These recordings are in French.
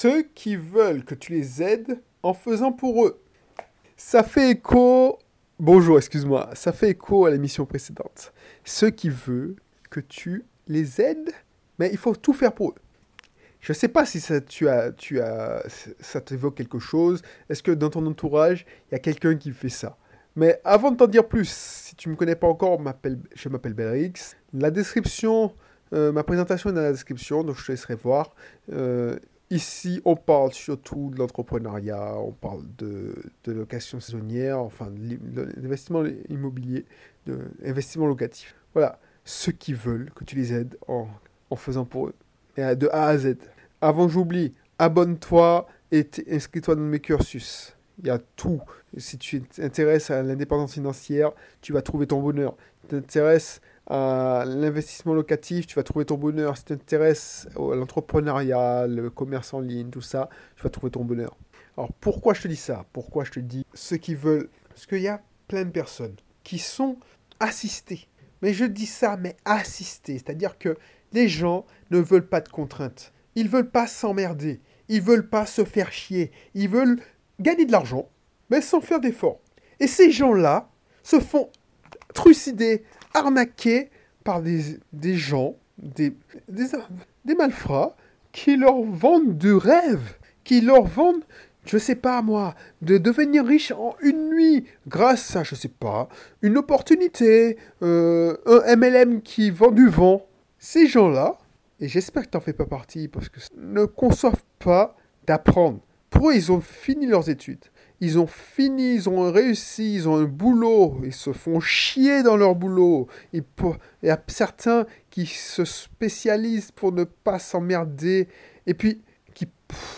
ceux qui veulent que tu les aides en faisant pour eux. Ça fait écho. Bonjour, excuse-moi. Ça fait écho à l'émission précédente. Ceux qui veulent que tu les aides, mais il faut tout faire pour eux. Je ne sais pas si ça, tu as, tu as, ça t'évoque quelque chose. Est-ce que dans ton entourage, il y a quelqu'un qui fait ça? Mais avant de t'en dire plus, si tu ne me connais pas encore, je m'appelle Belrix. La description, euh, ma présentation est dans la description, donc je te laisserai voir. Euh, ici, on parle surtout de l'entrepreneuriat, on parle de, de location saisonnière, enfin d'investissement immobilier, d'investissement locatif. Voilà, ceux qui veulent que tu les aides en, faisant pour eux de A à Z. Avant j'oublie, abonne-toi et inscris-toi dans mes cursus. Il y a tout. Si tu t'intéresses à l'indépendance financière, tu vas trouver ton bonheur. Tu t'intéresses l'investissement locatif, tu vas trouver ton bonheur. Si tu t'intéresses à l'entrepreneuriat, le commerce en ligne, tout ça, tu vas trouver ton bonheur. Alors pourquoi je te dis ça? Pourquoi je te dis ceux qui veulent? Parce qu'il y a plein de personnes qui sont assistées. Mais je dis ça, mais assistées. C'est-à-dire que les gens ne veulent pas de contraintes. Ils veulent pas s'emmerder. Ils veulent pas se faire chier. Ils veulent gagner de l'argent, mais sans faire d'efforts. Et ces gens-là se font trucider, arnaquer par des, gens, des, des, des malfrats, qui leur vendent du rêve, qui leur vendent je sais pas moi, de devenir riche en une nuit grâce à, je sais pas, une opportunité, euh, un MLM qui vend du vent. Ces gens-là, et j'espère que tu n'en fais pas partie, parce que ne conçoivent pas d'apprendre. Pour eux, ils ont fini leurs études? Ils ont fini, ils ont réussi, ils ont un boulot, ils se font chier dans leur boulot. Il y a certains qui se spécialisent pour ne pas s'emmerder, et puis qui,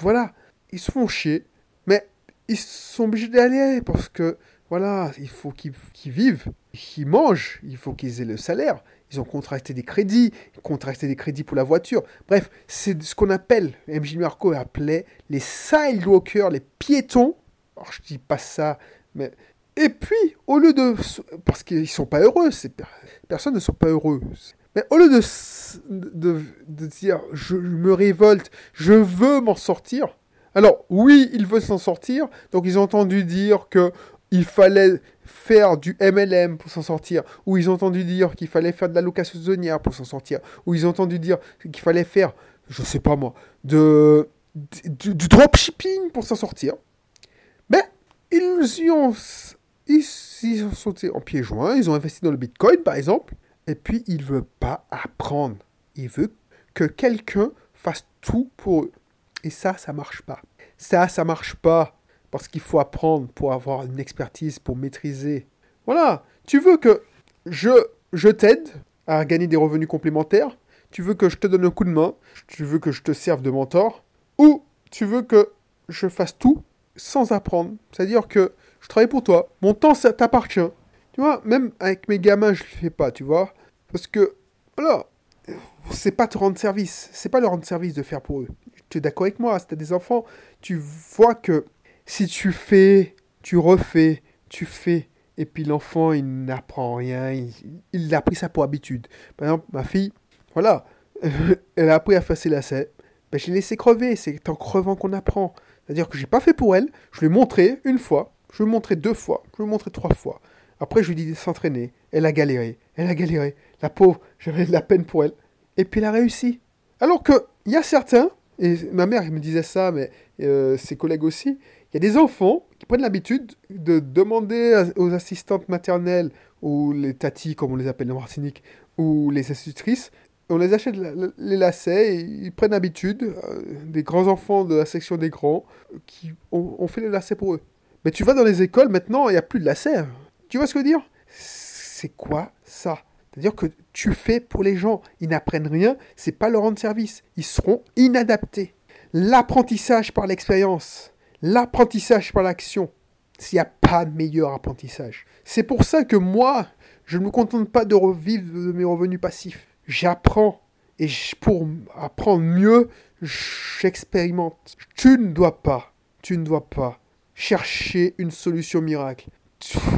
voilà, ils se font chier, mais ils sont obligés d'aller parce que, voilà, il faut qu'ils vivent, qu'ils mangent, il faut qu'ils aient le salaire, ils ont contracté des crédits, contracté des crédits pour la voiture. Bref, c'est ce qu'on appelle, MJ Marco appelait les sidewalkers, les piétons. Alors, je dis pas ça, mais. Et puis, au lieu de. Parce qu'ils sont pas heureux, ces personnes ne sont pas heureuses. Mais au lieu de, de, dire je me révolte, je veux m'en sortir. Alors, oui, ils veulent s'en sortir. Donc, ils ont entendu dire que il fallait faire du MLM pour s'en sortir, ou ils ont entendu dire qu'il fallait faire de la location saisonnière pour s'en sortir, ou ils ont entendu dire qu'il fallait faire, je sais pas moi, de, du, dropshipping pour s'en sortir. Ils y ont, ils, sauté en pieds joints, ils ont investi dans le Bitcoin par exemple, et puis ils ne veulent pas apprendre. Ils veulent que quelqu'un fasse tout pour eux. Et ça, ça marche pas. Ça, ça marche pas parce qu'il faut apprendre pour avoir une expertise, pour maîtriser. Voilà, tu veux que je, je t'aide à gagner des revenus complémentaires, tu veux que je te donne un coup de main, tu veux que je te serve de mentor, ou tu veux que je fasse tout sans apprendre. C'est-à-dire que je travaille pour toi, mon temps ça t'appartient. Tu vois, même avec mes gamins, je le fais pas, tu vois. Parce que, voilà, c'est pas te rendre service, c'est pas leur rendre service de faire pour eux. Tu es d'accord avec moi, si tu as des enfants, tu vois que si tu fais, tu refais, tu fais, et puis l'enfant, il n'apprend rien, il, a pris ça pour habitude. Par exemple, ma fille, voilà, elle a appris à faire ses lacets, ben, je l'ai laissé crever, c'est en crevant qu'on apprend. C'est-à-dire que j'ai pas fait pour elle, je lui ai montré une fois, je lui ai montré deux fois, je lui ai montré trois fois. Après, je lui ai dit de s'entraîner. Elle a galéré, elle a galéré. La pauvre, j'avais de la peine pour elle. Et puis elle a réussi. Alors que, il y a certains, et ma mère me disait ça, mais euh, ses collègues aussi, il y a des enfants qui prennent l'habitude de demander aux assistantes maternelles, ou les tatis, comme on les appelle en Martinique, ou les institutrices, on les achète les lacets, et ils prennent l'habitude, euh, des grands enfants de la section des grands, qui ont, fait les lacets pour eux. Mais tu vas dans les écoles, maintenant, il n'y a plus de lacets. Tu vois ce que je veux dire? C'est quoi ça? C'est-à-dire que tu fais pour les gens, ils n'apprennent rien, c'est pas leur rendre service, ils seront inadaptés. L'apprentissage par l'expérience l'apprentissage par l'action. S'il n'y a pas de meilleur apprentissage. C'est pour ça que moi, je ne me contente pas de revivre de mes revenus passifs. J'apprends. Et pour apprendre mieux, j'expérimente. Tu ne dois pas, tu ne dois pas chercher une solution miracle.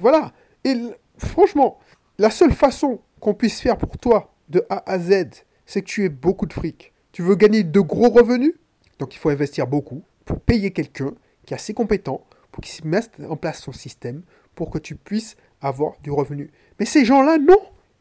Voilà. Et franchement, la seule façon qu'on puisse faire pour toi de A à Z, c'est que tu aies beaucoup de fric. Tu veux gagner de gros revenus? Donc il faut investir beaucoup pour payer quelqu'un qui est assez compétent pour qu'il mette en place son système pour que tu puisses avoir du revenu. Mais ces gens-là, non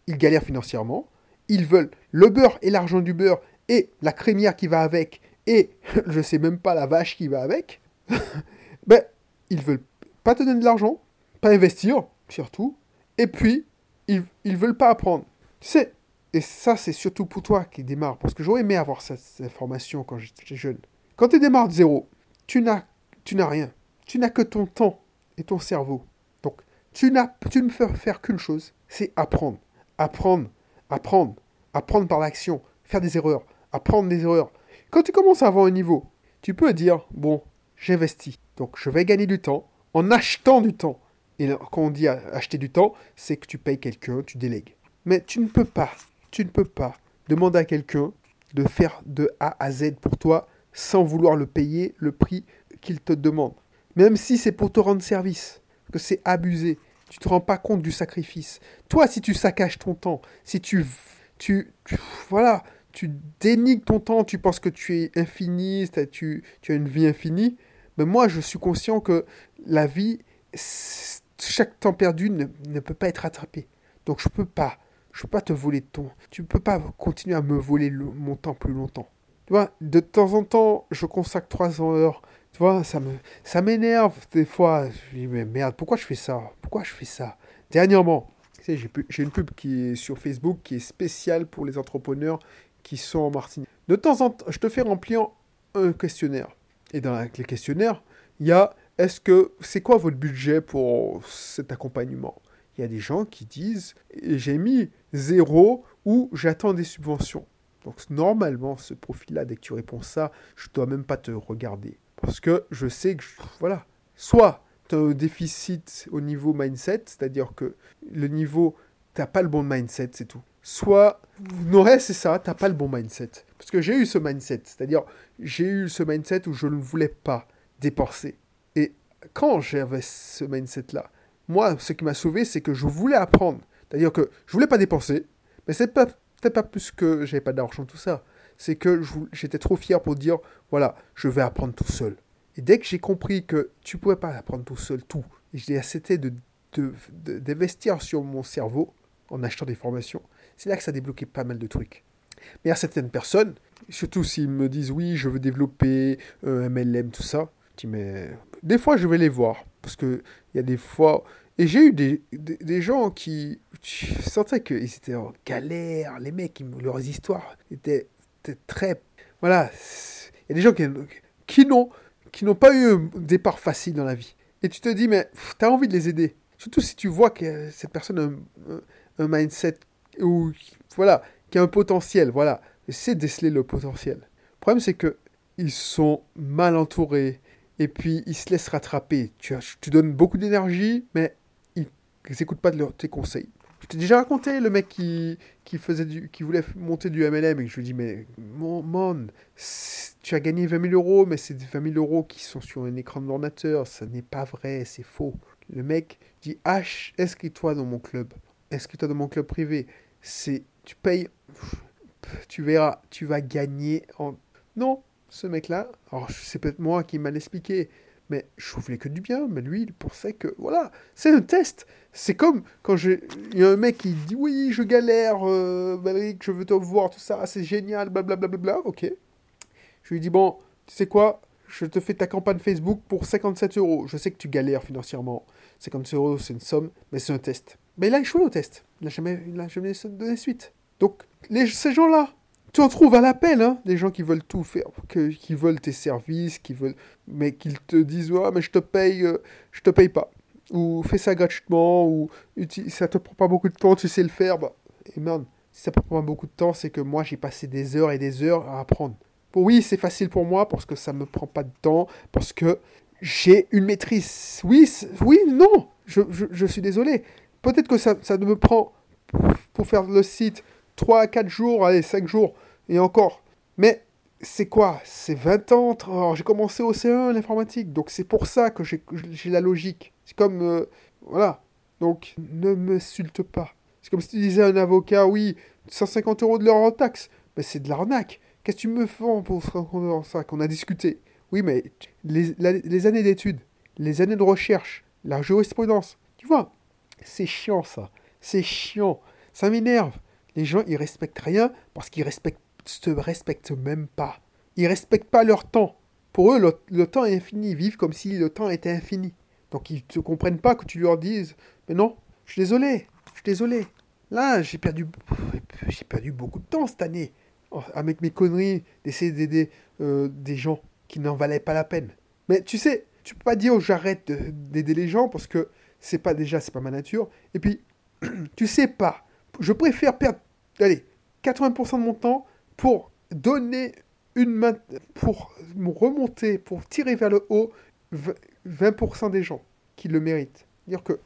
Ils galèrent financièrement, ils veulent le beurre et l'argent du beurre et la crémière qui va avec et je sais même pas la vache qui va avec. ben, ils veulent pas te donner de l'argent, pas investir, surtout, et puis, ils, ils veulent pas apprendre. Tu sais, et ça, c'est surtout pour toi qui démarre, parce que j'aurais aimé avoir cette, information quand j'étais jeune. Quand tu démarres de zéro, tu n'as, tu n'as rien. Tu n'as que ton temps et ton cerveau. Donc, tu, n'as, tu ne peux faire qu'une chose, c'est apprendre. Apprendre, apprendre, apprendre par l'action, faire des erreurs, apprendre des erreurs. Quand tu commences à avoir un niveau, tu peux dire, bon, j'investis. Donc, je vais gagner du temps en achetant du temps. Et quand on dit acheter du temps, c'est que tu payes quelqu'un, tu délègues. Mais tu ne peux pas, tu ne peux pas demander à quelqu'un de faire de A à Z pour toi sans vouloir le payer le prix qu'il te demande. Même si c'est pour te rendre service, que c'est abusé. Tu te rends pas compte du sacrifice. Toi, si tu saccages ton temps, si tu, tu, voilà, tu dénigres ton temps, tu penses que tu es infini, tu, tu as une vie infinie, mais moi, je suis conscient que la vie, chaque temps perdu ne, peut pas être rattrapé. Donc je peux pas, je peux pas te voler ton, tu peux pas continuer à me voler mon temps plus longtemps. Tu de temps en temps, je consacre 300 heures. Tu vois, ça me, ça m'énerve des fois. Je dis mais merde, pourquoi je fais ça? Pourquoi je fais ça? Dernièrement, tu sais, j'ai une pub qui est sur Facebook qui est spéciale pour les entrepreneurs qui sont en Martinique. De temps en temps, je te fais remplir un questionnaire. Et dans le questionnaire, il y a est-ce que c'est quoi votre budget pour cet accompagnement? Il y a des gens qui disent j'ai mis zéro ou j'attends des subventions. Donc normalement, ce profil-là, dès que tu réponds ça, je ne dois même pas te regarder. Parce que je sais que, voilà, soit tu as un déficit au niveau mindset, c'est-à-dire que le niveau, tu n'as pas le bon mindset, c'est tout. Soit, non, c'est ça, tu n'as pas le bon mindset. Parce que j'ai eu ce mindset, c'est-à-dire j'ai eu ce mindset où je ne voulais pas dépenser quand j'avais ce mindset-là, moi, ce qui m'a sauvé, c'est que je voulais apprendre. C'est-à-dire que je voulais pas dépenser, mais c'est pas peut-être pas plus que j'avais pas d'argent, tout ça. C'est que j'étais trop fier pour dire, voilà, je vais apprendre tout seul. Et dès que j'ai compris que tu pouvais pas apprendre tout seul tout, et j'ai accepté de, d'investir sur mon cerveau en achetant des formations, c'est là que ça a débloqué pas mal de trucs. Mais à certaines personnes, surtout s'ils me disent oui, je veux développer MLM, tout ça, je dis mais des fois, je vais les voir. Parce qu'il y a des fois. Et j'ai eu des, des, gens qui. Je sentais qu'ils étaient en galère. Les mecs, leurs histoires étaient, très. Voilà. Il y a des gens qui, qui n'ont qui n'ont pas eu un départ facile dans la vie. Et tu te dis, mais tu as envie de les aider. Surtout si tu vois que cette personne a un, mindset ou voilà, qui a un potentiel. Voilà. C'est déceler le potentiel. Le problème, c'est que ils sont mal entourés et puis ils se laissent rattraper. Tu, tu donnes beaucoup d'énergie, mais ils n'écoutent pas de tes conseils. Je t'ai déjà raconté le mec qui, qui, faisait du, qui voulait monter du MLM et je lui dis Mais mon, mon tu as gagné 20 000 euros, mais c'est 20 000 euros qui sont sur un écran d'ordinateur. Ça n'est pas vrai, c'est faux. Le mec dit H, inscris-toi dans mon club. Inscris-toi dans mon club privé. C'est, tu payes, tu verras, tu vas gagner en. Non, ce mec-là. Alors, c'est peut-être moi qui m'a expliqué, mais je voulais que du bien. Mais lui, il pensait que, voilà, c'est un test. C'est comme quand il y a un mec qui dit Oui, je galère, euh, je veux te voir, tout ça, c'est génial, blablabla. Bla, bla, bla, ok. Je lui dis Bon, tu sais quoi Je te fais ta campagne Facebook pour 57 euros. Je sais que tu galères financièrement. 57 euros, c'est une somme, mais c'est un test. Mais il a échoué au test. Il n'a jamais, jamais donné suite. Donc, ces gens-là, tu en trouves à l'appel, hein, des gens qui veulent tout faire, que, qui veulent tes services, qui veulent, mais qu'ils te disent ouais, mais je te paye, euh, je te paye pas, ou fais ça gratuitement, ou ça te prend pas beaucoup de temps, tu sais le faire, bah, et merde, si ça prend pas beaucoup de temps, c'est que moi j'ai passé des heures et des heures à apprendre. Bon, oui, c'est facile pour moi parce que ça me prend pas de temps, parce que j'ai une maîtrise. Oui, oui, non, je, je, suis désolé. Peut-être que ça, ça me prend pour faire le site 3 à 4 jours, allez, 5 jours, et encore. Mais c'est quoi? C'est 20 ans j'ai commencé au C1 l'informatique, donc c'est pour ça que j'ai la logique. C'est comme... Euh, voilà. Donc ne m'insulte pas. C'est comme si tu disais à un avocat, oui, 150 euros de l'heure en taxe. Mais c'est de l'arnaque. Qu'est-ce que tu me fais pour ça qu'on a discuté Oui, mais les, les années d'études, les années de recherche, la jurisprudence, tu vois, c'est chiant ça. C'est chiant. Ça m'énerve. Les gens, ils respectent rien parce qu'ils respectent, se respectent même pas. Ils respectent pas leur temps. Pour eux, le, temps est infini. Ils vivent comme si le temps était infini. Donc ils ne comprennent pas que tu leur dises Mais non, je suis désolé, je suis désolé. Là, j'ai perdu, j'ai perdu beaucoup de temps cette année avec mes conneries d'essayer d'aider euh, des gens qui n'en valaient pas la peine. Mais tu sais, tu peux pas dire j'arrête d'aider les gens parce que c'est pas déjà, c'est pas ma nature. Et puis, tu sais pas. Je préfère perdre, allez, 80% de mon temps pour donner une main, pour remonter, pour tirer vers le haut 20% des gens qui le méritent. Dire que,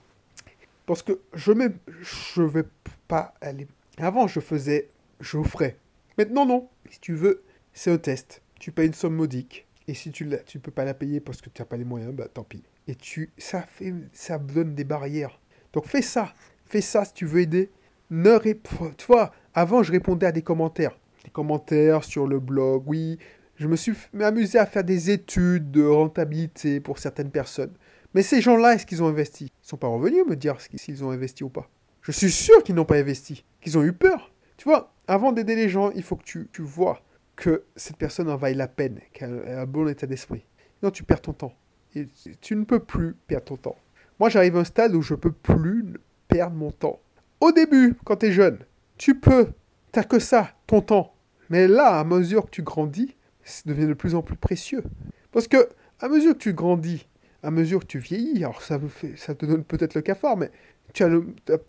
parce que je ne je vais pas aller. Avant, je faisais, j'offrais. Maintenant, non. Si tu veux, c'est un test. Tu payes une somme modique. Et si tu ne tu peux pas la payer parce que tu n'as pas les moyens, bah tant pis. Et tu, ça, fait, ça donne des barrières. Donc fais ça. Fais ça si tu veux aider. Ne réponds. Tu vois, avant, je répondais à des commentaires. Des commentaires sur le blog, oui. Je me suis amusé à faire des études de rentabilité pour certaines personnes. Mais ces gens-là, est-ce qu'ils ont investi? Ils sont pas revenus me dire s'ils ont investi ou pas. Je suis sûr qu'ils n'ont pas investi, qu'ils ont eu peur. Tu vois, avant d'aider les gens, il faut que tu, tu vois que cette personne en vaille la peine, qu'elle a un bon état d'esprit. Non, tu perds ton temps. Et tu ne peux plus perdre ton temps. Moi, j'arrive à un stade où je peux plus perdre mon temps. Au début, quand tu es jeune, tu peux, t'as que ça, ton temps. Mais là, à mesure que tu grandis, ça devient de plus en plus précieux. Parce que, à mesure que tu grandis, à mesure que tu vieillis, alors ça, fait, ça te donne peut-être le cafard, mais tu as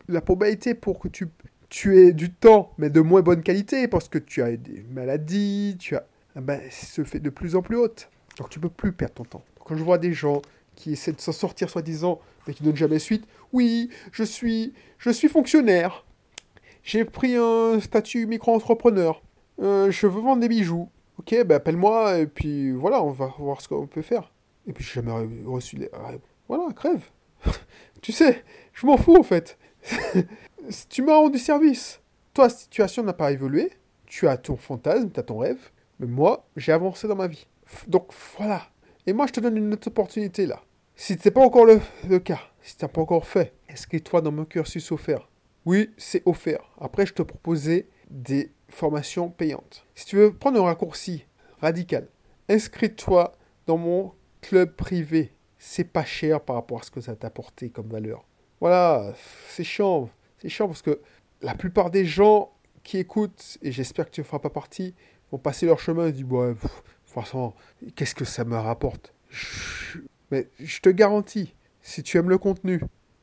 la probabilité pour que tu, aies du temps, mais de moins bonne qualité, parce que tu as des maladies, tu as, ah ben, se fait de plus en plus haute. Donc tu peux plus perdre ton temps. Quand je vois des gens qui essaient de s'en sortir soi-disant, mais qui ne donnent jamais suite, oui, je suis, je suis fonctionnaire, j'ai pris un statut micro-entrepreneur, euh, je veux vendre des bijoux. Ok, ben appelle-moi, et puis voilà, on va voir ce qu'on peut faire. Et puis j'ai jamais reçu les... Voilà, crève. tu sais, je m'en fous en fait. tu m'as rendu service. Toi, la situation n'a pas évolué. Tu as ton fantasme, tu as ton rêve. Mais moi, j'ai avancé dans ma vie. Donc voilà. Et moi, je te donne une autre opportunité là. Si ce pas encore le, cas, si tu pas encore fait, inscris-toi dans mon cursus offert? Oui, c'est offert. Après, je te proposais des formations payantes. Si tu veux prendre un raccourci radical, inscris-toi dans mon club privé. C'est pas cher par rapport à ce que ça t'a apporté comme valeur. Voilà, c'est chiant. C'est chiant parce que la plupart des gens qui écoutent, et j'espère que tu ne feras pas partie, vont passer leur chemin et disent, ouais, franchement, qu'est-ce que ça me rapporte? Mais je te garantis, si tu aimes le contenu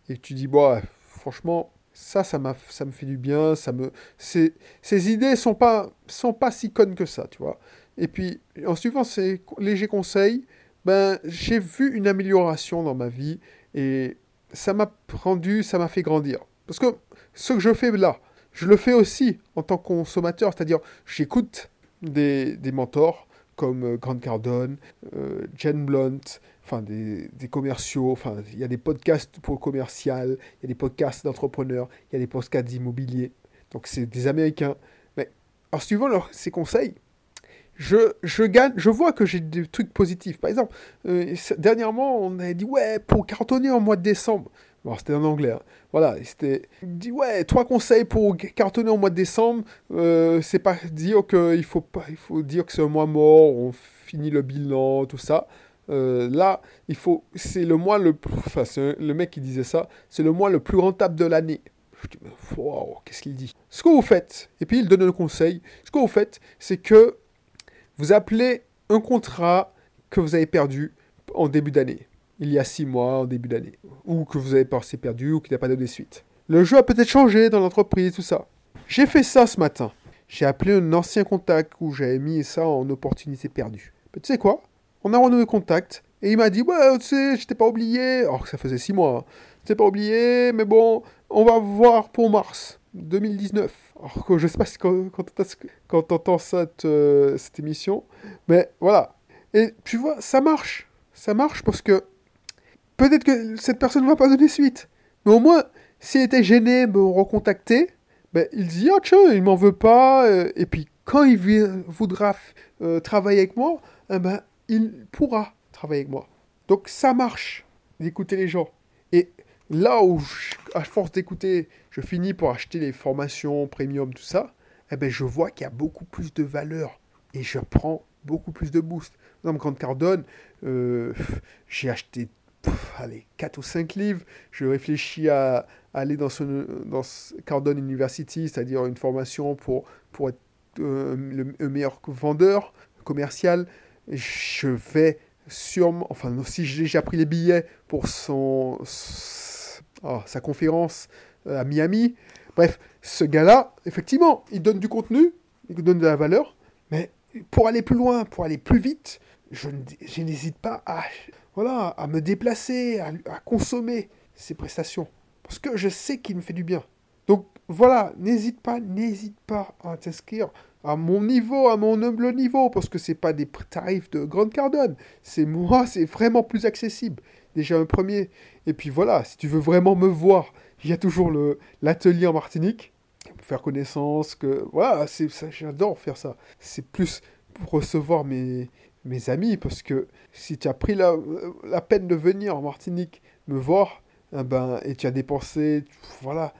et que tu dis, bah, franchement, ça, ça, ça me fait du bien, ça me... Ces, ces idées sont pas, sont pas si connes que ça, tu vois. Et puis, en suivant ces légers conseils, ben, j'ai vu une amélioration dans ma vie et ça m'a rendu, ça m'a fait grandir. Parce que ce que je fais là, je le fais aussi en tant que consommateur, c'est-à-dire j'écoute des, des, mentors comme euh, Grant Cardone, euh, Jen Blunt, enfin des, des, commerciaux, enfin il y a des podcasts pour commercial, il y a des podcasts d'entrepreneurs, il y a des podcasts d'immobilier, donc c'est des Américains. Mais en suivant leurs, ces conseils, je, je, gagne, je vois que j'ai des trucs positifs. Par exemple, euh, dernièrement, on a dit, ouais, pour cartonner en mois de décembre, bon, c'était en anglais, hein. voilà, c'était, dit, ouais, trois conseils pour cartonner en mois de décembre, euh, c'est pas dire qu'il faut, pas, il faut dire que c'est un mois mort, on finit le bilan, tout ça. Euh, là, il faut, c'est le mois le plus, enfin, le mec qui disait ça, c'est le mois le plus rentable de l'année. Je dis, wow, qu'est-ce qu'il dit? Ce que vous faites, et puis il donne le conseil, ce que vous faites, c'est que vous appelez un contrat que vous avez perdu en début d'année, il y a six mois en début d'année, ou que vous avez pensé perdu, ou qu'il n'a pas donné suite. Le jeu a peut-être changé dans l'entreprise, tout ça. J'ai fait ça ce matin. J'ai appelé un ancien contact où j'avais mis ça en opportunité perdue. Mais tu sais quoi? On a renoué contact, et il m'a dit, ouais, tu sais, je t'ai pas oublié. Alors que ça faisait six mois. Hein. Je t'ai pas oublié, mais bon, on va voir pour mars 2019. Alors que je sais pas si quand, quand tu entends cette, euh, cette émission, mais voilà. Et tu vois, ça marche. Ça marche parce que peut-être que cette personne ne va pas donner suite. Mais au moins, s'il était gêné, me recontacter, ben, il dit ah tiens, il m'en veut pas. euh, et puis quand il voudra euh, travailler avec moi, eh ben, il pourra travailler avec moi. Donc ça marche d'écouter les gens. Et là où, à force d'écouter, je finis pour acheter les formations premium, tout ça, eh ben, je vois qu'il y a beaucoup plus de valeur. Et je prends beaucoup plus de boost. Par exemple, quand Cardone, euh, j'ai acheté allez, 4 ou 5 livres. Je réfléchis à, aller dans, ce, dans Cardone University, c'est-à-dire une formation pour, pour être euh, le meilleur vendeur commercial. Je vais sûrement, enfin, si j'ai déjà pris les billets pour son, oh, sa conférence euh, à Miami. Bref, ce gars-là, effectivement, il donne du contenu, il donne de la valeur, mais pour aller plus loin, pour aller plus vite, je, n'hésite pas à, voilà, à me déplacer, à, à consommer ces prestations. Parce que je sais qu'il me fait du bien. Donc voilà, n'hésite pas, n'hésite pas à t'inscrire à mon niveau, à mon humble niveau, parce que c'est pas des tarifs de grande cardone. C'est moi, c'est vraiment plus accessible. Déjà un premier. Et puis voilà, si tu veux vraiment me voir, il y a toujours le l'atelier en Martinique pour faire connaissance. Que voilà, c'est ça, j'adore faire ça. C'est plus pour recevoir mes mes amis, parce que si tu as pris la, la peine de venir en Martinique me voir, eh ben, et tu as dépensé, voilà,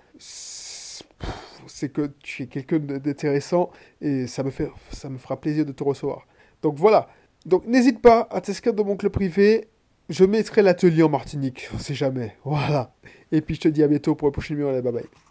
c'est que tu es quelqu'un d'intéressant et ça me, fait, ça me fera plaisir de te recevoir. Donc voilà, donc n'hésite pas à t'inscrire dans mon club privé. Je mettrai l'atelier en Martinique, on sait jamais. Voilà. Et puis je te dis à bientôt pour le prochain numéro. Bye bye.